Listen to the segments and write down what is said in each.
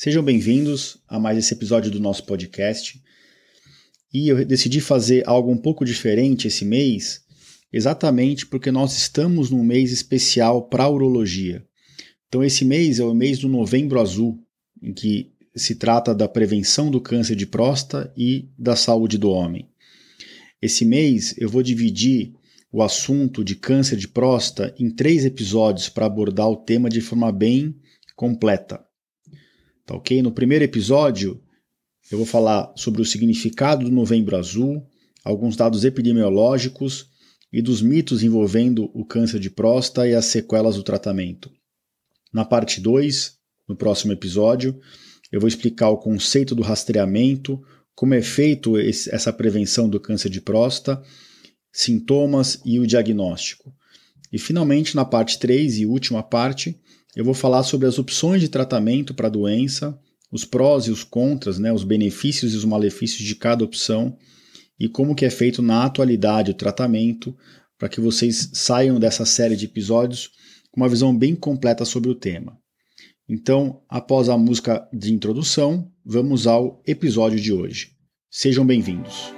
Sejam bem-vindos a mais esse episódio do nosso podcast. E eu decidi fazer algo um pouco diferente esse mês, exatamente porque nós estamos num mês especial para a urologia. Então, esse mês é o mês do Novembro Azul, em que se trata da prevenção do câncer de próstata e da saúde do homem. Esse mês eu vou dividir o assunto de câncer de próstata em três episódios para abordar o tema de forma bem completa. Tá ok? No primeiro episódio, eu vou falar sobre o significado do Novembro Azul, alguns dados epidemiológicos e dos mitos envolvendo o câncer de próstata e as sequelas do tratamento. Na parte 2, no próximo episódio, eu vou explicar o conceito do rastreamento, como é feito esse, essa prevenção do câncer de próstata, sintomas e o diagnóstico. E finalmente, na parte 3 e última parte, eu vou falar sobre as opções de tratamento para a doença, os prós e os contras, né, os benefícios e os malefícios de cada opção e como que é feito na atualidade o tratamento, para que vocês saiam dessa série de episódios com uma visão bem completa sobre o tema. Então, após a música de introdução, vamos ao episódio de hoje. Sejam bem-vindos.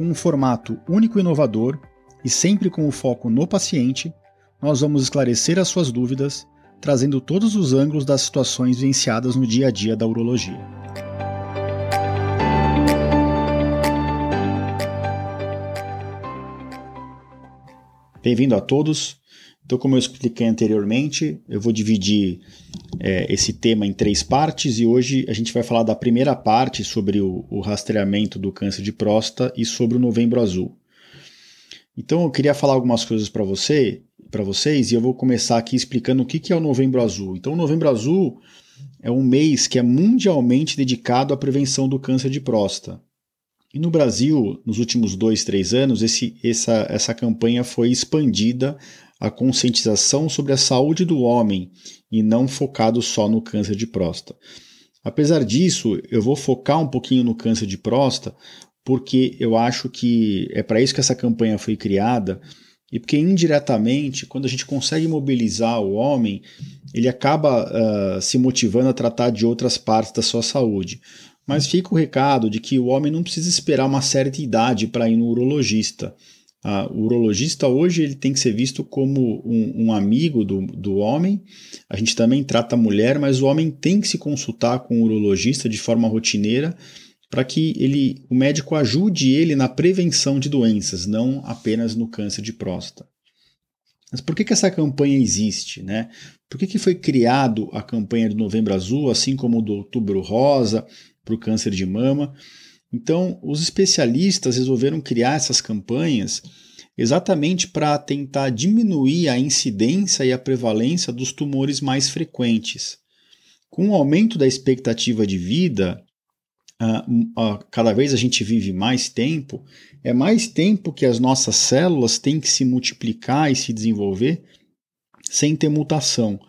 com um formato único e inovador e sempre com o foco no paciente, nós vamos esclarecer as suas dúvidas, trazendo todos os ângulos das situações vivenciadas no dia a dia da urologia. Bem-vindo a todos. Então, como eu expliquei anteriormente, eu vou dividir é, esse tema em três partes e hoje a gente vai falar da primeira parte sobre o, o rastreamento do câncer de próstata e sobre o Novembro Azul. Então, eu queria falar algumas coisas para você, para vocês e eu vou começar aqui explicando o que, que é o Novembro Azul. Então, o Novembro Azul é um mês que é mundialmente dedicado à prevenção do câncer de próstata. E no Brasil, nos últimos dois, três anos, esse, essa, essa campanha foi expandida a conscientização sobre a saúde do homem e não focado só no câncer de próstata. Apesar disso, eu vou focar um pouquinho no câncer de próstata, porque eu acho que é para isso que essa campanha foi criada e porque indiretamente, quando a gente consegue mobilizar o homem, ele acaba uh, se motivando a tratar de outras partes da sua saúde. Mas fica o recado de que o homem não precisa esperar uma certa idade para ir no urologista. O urologista hoje ele tem que ser visto como um, um, amigo do, do homem. A gente também trata a mulher, mas o homem tem que se consultar com o urologista de forma rotineira para que ele, o médico ajude ele na prevenção de doenças, não apenas no câncer de próstata. Mas por que, que essa campanha existe? Né? Por que, que foi criado a campanha do Novembro Azul, assim como do Outubro Rosa para o câncer de mama? Então, os especialistas resolveram criar essas campanhas exatamente para tentar diminuir a incidência e a prevalência dos tumores mais frequentes. Com o aumento da expectativa de vida, cada vez a gente vive mais tempo, é mais tempo que as nossas células têm que se multiplicar e se desenvolver sem ter mutação.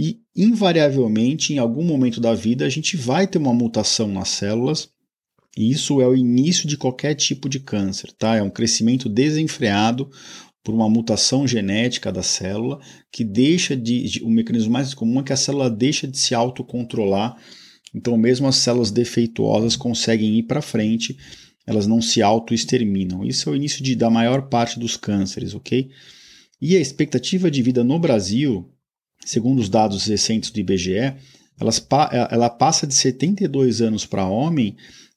E, invariavelmente, em algum momento da vida, a gente vai ter uma mutação nas células isso é o início de qualquer tipo de câncer, tá? É um crescimento desenfreado por uma mutação genética da célula que deixa de, de, o mecanismo mais comum é que a célula deixa de se autocontrolar. Então, mesmo as células defeituosas conseguem ir para frente, elas não se autoexterminam. Isso é o início de, da maior parte dos cânceres, ok? E a expectativa de vida no Brasil, segundo os dados recentes do IBGE, elas, ela passa de 72 anos para homem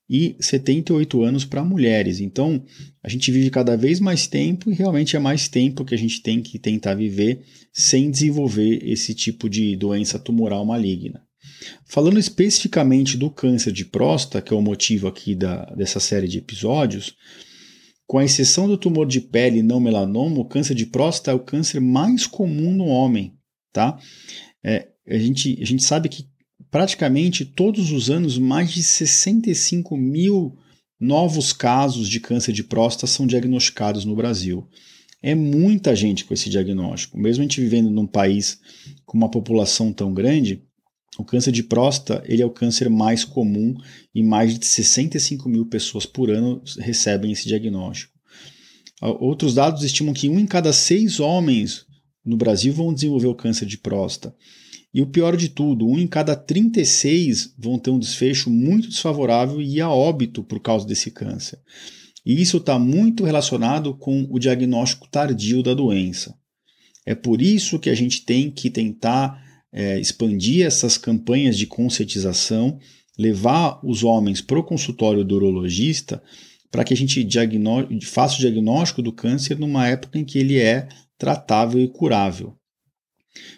e 78 anos para mulheres. Então, a gente vive cada vez mais tempo e realmente é mais tempo que a gente tem que tentar viver sem desenvolver esse tipo de doença tumoral maligna. Falando especificamente do câncer de próstata, que é o motivo aqui da, dessa série de episódios, com a exceção do tumor de pele não melanoma, o câncer de próstata é o câncer mais comum no homem, tá? É, a, gente, a gente sabe que praticamente todos os anos mais de 65 mil novos casos de câncer de próstata são diagnosticados no Brasil. É muita gente com esse diagnóstico. Mesmo a gente vivendo num país com uma população tão grande, o câncer de próstata ele é o câncer mais comum e mais de 65 mil pessoas por ano recebem esse diagnóstico. Outros dados estimam que um em cada seis homens no Brasil vão desenvolver o câncer de próstata. E o pior de tudo, um em cada 36 vão ter um desfecho muito desfavorável e a óbito por causa desse câncer. E isso está muito relacionado com o diagnóstico tardio da doença. É por isso que a gente tem que tentar é, expandir essas campanhas de conscientização, levar os homens para o consultório do urologista para que a gente faça o diagnóstico do câncer numa época em que ele é tratável e curável.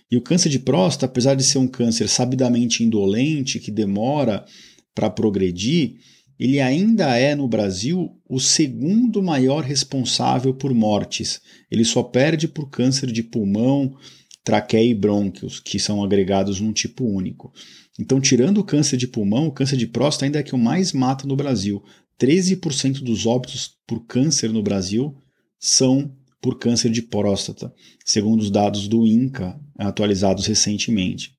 E o câncer de próstata, apesar de ser um câncer sabidamente indolente, que demora para progredir, ele ainda é no Brasil o segundo maior responsável por mortes. Ele só perde por câncer de pulmão, traqueia e brônquios, que são agregados num tipo único. Então, tirando o câncer de pulmão, o câncer de próstata ainda é que o mais mata no Brasil. 13% dos óbitos por câncer no Brasil são por câncer de próstata, segundo os dados do INCA, atualizados recentemente.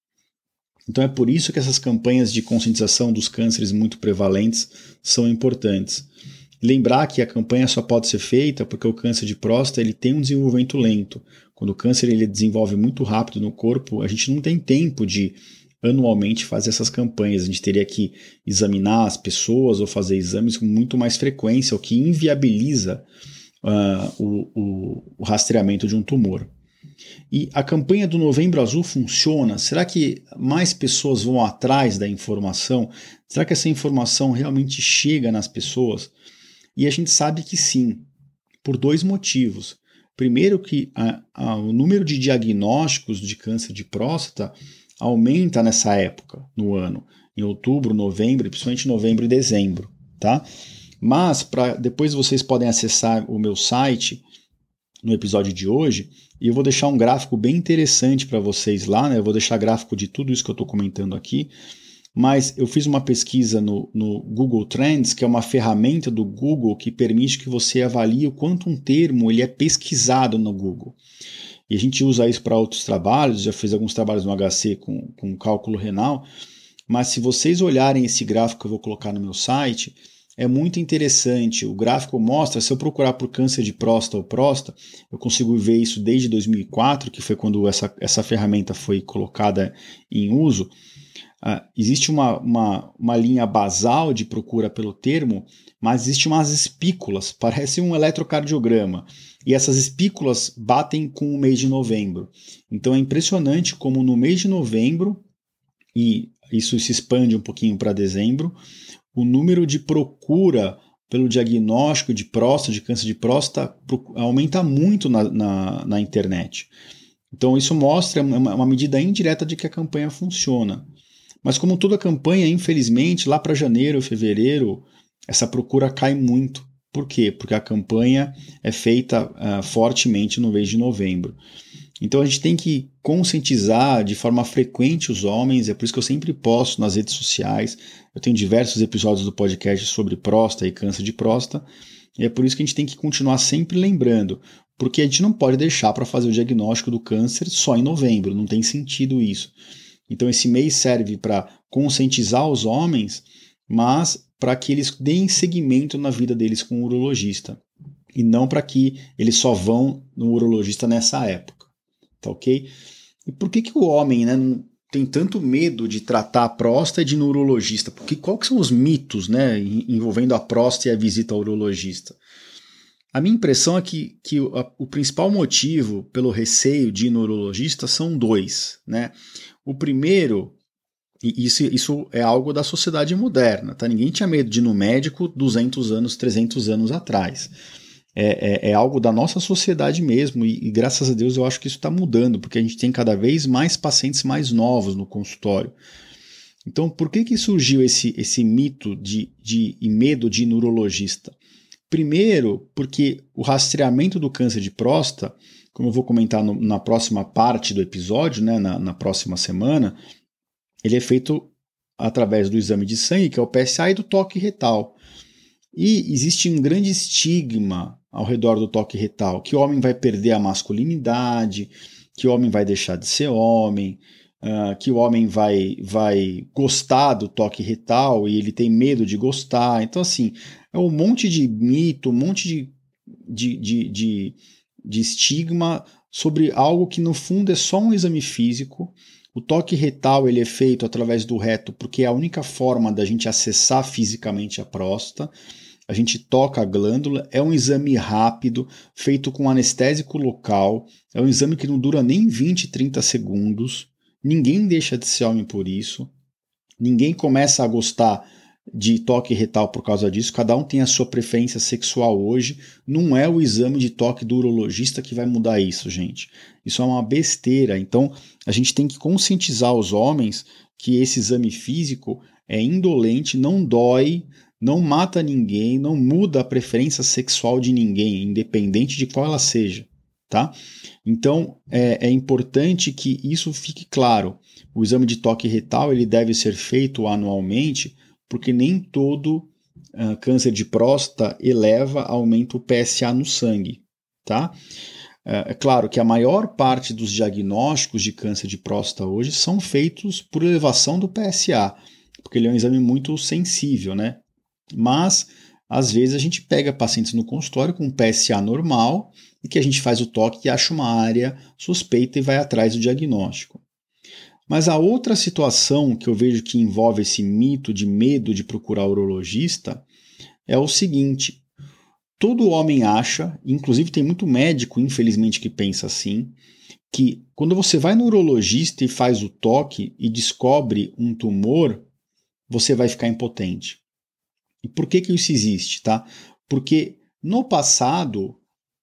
Então é por isso que essas campanhas de conscientização dos cânceres muito prevalentes são importantes. Lembrar que a campanha só pode ser feita porque o câncer de próstata ele tem um desenvolvimento lento. Quando o câncer ele desenvolve muito rápido no corpo, a gente não tem tempo de anualmente fazer essas campanhas. A gente teria que examinar as pessoas ou fazer exames com muito mais frequência, o que inviabiliza uh, o, o, o rastreamento de um tumor. E a campanha do Novembro Azul funciona? Será que mais pessoas vão atrás da informação? Será que essa informação realmente chega nas pessoas? E a gente sabe que sim, por dois motivos. Primeiro, que a, a, o número de diagnósticos de câncer de próstata aumenta nessa época, no ano, em outubro, novembro, principalmente novembro e dezembro, tá? Mas para depois vocês podem acessar o meu site no episódio de hoje e eu vou deixar um gráfico bem interessante para vocês lá, né? Eu vou deixar gráfico de tudo isso que eu estou comentando aqui mas eu fiz uma pesquisa no, no, Google Trends, que é uma ferramenta do Google que permite que você avalie o quanto um termo ele é pesquisado no Google. E a gente usa isso para outros trabalhos, já fiz alguns trabalhos no HC com, com cálculo renal, mas se vocês olharem esse gráfico que eu vou colocar no meu site, é muito interessante. O gráfico mostra, se eu procurar por câncer de próstata ou próstata, eu consigo ver isso desde 2004, que foi quando essa, essa ferramenta foi colocada em uso. Uh, existe uma, uma, uma linha basal de procura pelo termo, mas existe umas espículas, parece um eletrocardiograma. E essas espículas batem com o mês de novembro. Então é impressionante como no mês de novembro, e isso se expande um pouquinho para dezembro, o número de procura pelo diagnóstico de próstata, de câncer de próstata, aumenta muito na, na, na internet. Então isso mostra uma, uma medida indireta de que a campanha funciona. Mas como toda campanha, infelizmente, lá para janeiro, fevereiro, essa procura cai muito. Por quê? Porque a campanha é feita uh, fortemente no mês de novembro. Então a gente tem que conscientizar de forma frequente os homens, é por isso que eu sempre posto nas redes sociais. Eu tenho diversos episódios do podcast sobre próstata e câncer de próstata, e é por isso que a gente tem que continuar sempre lembrando, porque a gente não pode deixar para fazer o diagnóstico do câncer só em novembro, não tem sentido isso. Então esse mês serve para conscientizar os homens, mas para que eles deem seguimento na vida deles com o urologista e não para que eles só vão no urologista nessa época, tá ok? E por que, que o homem né, não tem tanto medo de tratar a próstata e de ir no urologista? Porque quais são os mitos né, envolvendo a próstata e a visita ao urologista? A minha impressão é que, que o, a, o principal motivo pelo receio de ir no urologista são dois. Né? O primeiro, e isso, isso é algo da sociedade moderna, tá? Ninguém tinha medo de ir no médico 200 anos, 300 anos atrás. É, é, é algo da nossa sociedade mesmo, e, e, graças a Deus eu acho que isso está mudando, porque a gente tem cada vez mais pacientes mais novos no consultório. Então, por que, que surgiu esse, esse mito de, de, e medo de neurologista? Primeiro, porque o rastreamento do câncer de próstata, como eu vou comentar no, na próxima parte do episódio, né, na, na próxima semana, ele é feito através do exame de sangue, que é o PSA, e do toque retal. E existe um grande estigma ao redor do toque retal, que o homem vai perder a masculinidade, que o homem vai deixar de ser homem, uh, que o homem vai, vai gostar do toque retal e ele tem medo de gostar. Então, assim, é um monte de mito, um monte de, de, de, de, de estigma sobre algo que no fundo é só um exame físico. O toque retal ele é feito através do reto porque é a única forma da gente acessar fisicamente a próstata a gente toca a glândula, é um exame rápido, feito com anestésico local, é um exame que não dura nem 20, 30 segundos, ninguém deixa de ser homem por isso, ninguém começa a gostar de toque retal por causa disso, cada um tem a sua preferência sexual hoje, não é o exame de toque do urologista que vai mudar isso, gente. Isso é uma besteira, então a gente tem que conscientizar os homens que esse exame físico é indolente, não dói, não mata ninguém, não muda a preferência sexual de ninguém, independente de qual ela seja, tá? Então é, é importante que isso fique claro. O exame de toque retal ele deve ser feito anualmente, porque nem todo uh, câncer de próstata eleva, aumenta o PSA no sangue, tá? É, é claro que a maior parte dos diagnósticos de câncer de próstata hoje são feitos por elevação do PSA, porque ele é um exame muito sensível, né? Mas às vezes a gente pega pacientes no consultório com PSA normal e que a gente faz o toque e acha uma área suspeita e vai atrás do diagnóstico. Mas a outra situação que eu vejo que envolve esse mito de medo de procurar urologista é o seguinte: todo homem acha, inclusive tem muito médico, infelizmente, que pensa assim, que quando você vai no urologista e faz o toque e descobre um tumor, você vai ficar impotente. E por que, que isso existe? Tá? Porque no passado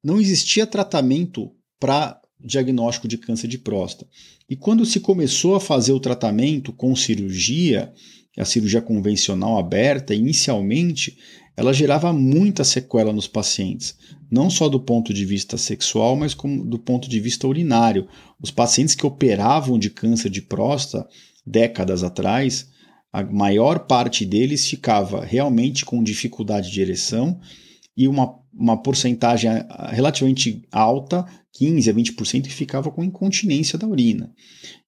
não existia tratamento para diagnóstico de câncer de próstata. E quando se começou a fazer o tratamento com cirurgia, a cirurgia convencional aberta, inicialmente, ela gerava muita sequela nos pacientes, não só do ponto de vista sexual, mas como do ponto de vista urinário. Os pacientes que operavam de câncer de próstata décadas atrás, a maior parte deles ficava realmente com dificuldade de ereção e uma, uma porcentagem relativamente alta, 15 a 20%, que ficava com incontinência da urina.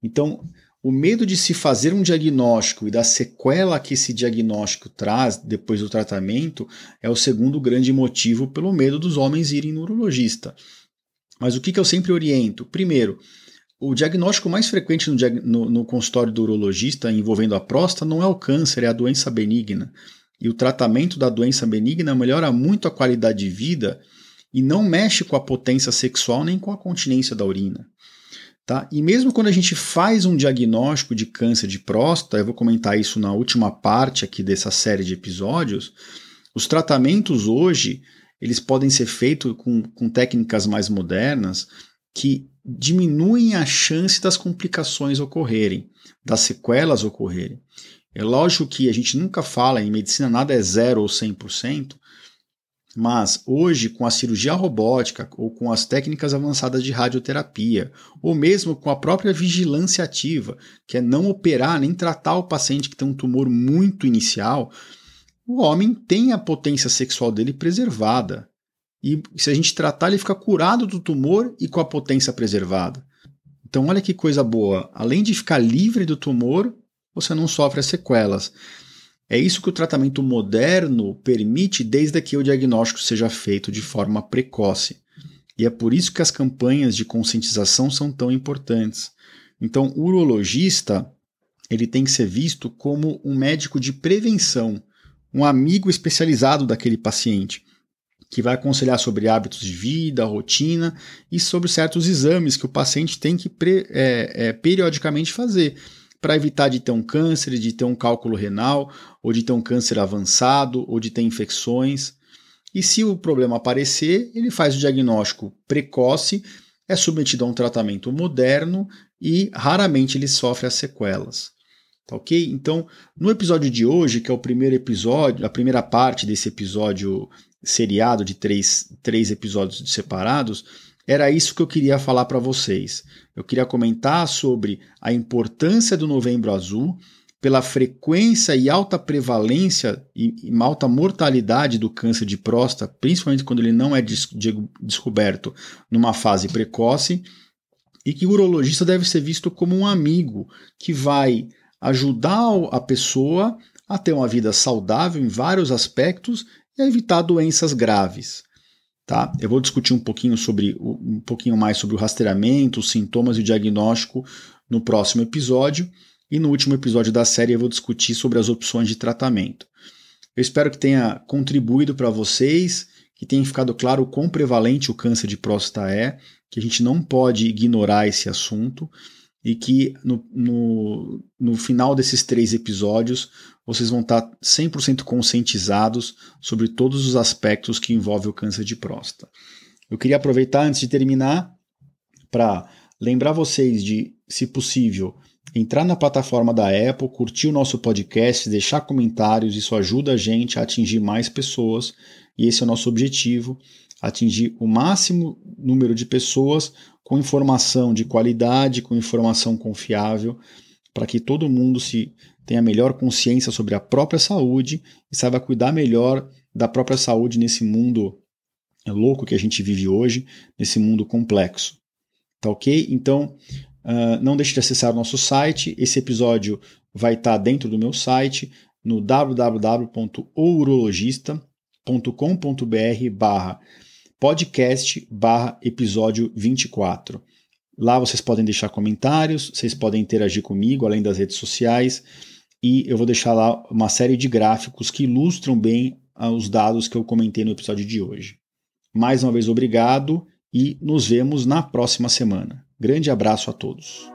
Então, o medo de se fazer um diagnóstico e da sequela que esse diagnóstico traz depois do tratamento é o segundo grande motivo pelo medo dos homens irem no urologista. Mas o que, que eu sempre oriento? Primeiro, o diagnóstico mais frequente no, no, no, consultório do urologista envolvendo a próstata não é o câncer, é a doença benigna. E o tratamento da doença benigna melhora muito a qualidade de vida e não mexe com a potência sexual nem com a continência da urina. Tá? E mesmo quando a gente faz um diagnóstico de câncer de próstata, eu vou comentar isso na última parte aqui dessa série de episódios, os tratamentos hoje eles podem ser feitos com, com técnicas mais modernas que diminuem a chance das complicações ocorrerem, das sequelas ocorrerem. É lógico que a gente nunca fala em medicina nada é zero ou 100%, mas hoje, com a cirurgia robótica ou com as técnicas avançadas de radioterapia, ou mesmo com a própria vigilância ativa, que é não operar nem tratar o paciente que tem um tumor muito inicial, o homem tem a potência sexual dele preservada. E se a gente tratar, ele fica curado do tumor e com a potência preservada. Então, olha que coisa boa. Além de ficar livre do tumor, você não sofre as sequelas. É isso que o tratamento moderno permite desde que o diagnóstico seja feito de forma precoce. E é por isso que as campanhas de conscientização são tão importantes. Então, o urologista ele tem que ser visto como um médico de prevenção, um amigo especializado daquele paciente que vai aconselhar sobre hábitos de vida, rotina e sobre certos exames que o paciente tem que é, é, periodicamente fazer para evitar de ter um câncer, de ter um cálculo renal, ou de ter um câncer avançado, ou de ter infecções. E se o problema aparecer, ele faz o diagnóstico precoce, é submetido a um tratamento moderno e raramente ele sofre as sequelas. Tá ok? Então, no episódio de hoje, que é o primeiro episódio, a primeira parte desse episódio seriado de três, três episódios separados, era isso que eu queria falar para vocês. Eu queria comentar sobre a importância do Novembro Azul pela frequência e alta prevalência e, e alta mortalidade do câncer de próstata, principalmente quando ele não é des descoberto numa fase precoce, e que o urologista deve ser visto como um amigo que vai ajudar a pessoa a ter uma vida saudável em vários aspectos e a evitar doenças graves. Tá? Eu vou discutir um pouquinho sobre um pouquinho mais sobre o rastreamento, os sintomas e o diagnóstico no próximo episódio. E no último episódio da série eu vou discutir sobre as opções de tratamento. Eu espero que tenha contribuído para vocês, que tenha ficado claro o quão prevalente o câncer de próstata é, que a gente não pode ignorar esse assunto e que no, no, no final desses três episódios vocês vão estar 100% conscientizados sobre todos os aspectos que envolvem o câncer de próstata. Eu queria aproveitar antes de terminar para lembrar vocês de, se possível, entrar na plataforma da Apple, curtir o nosso podcast, deixar comentários, isso ajuda a gente a atingir mais pessoas e esse é o nosso objetivo, atingir o máximo número de pessoas com informação de qualidade, com informação confiável, para que todo mundo se tenha melhor consciência sobre a própria saúde e saiba cuidar melhor da própria saúde nesse mundo louco que a gente vive hoje, nesse mundo complexo. Tá ok? Então, uh, não deixe de acessar o nosso site. Esse episódio vai estar tá dentro do meu site no www.urologista.com.br barra podcast barra episódio 24. Lá vocês podem deixar comentários, vocês podem interagir comigo, além das redes sociais e eu vou deixar lá uma série de gráficos que ilustram bem ah, os dados que eu comentei no episódio de hoje. Mais uma vez, obrigado e nos vemos na próxima semana. Grande abraço a todos.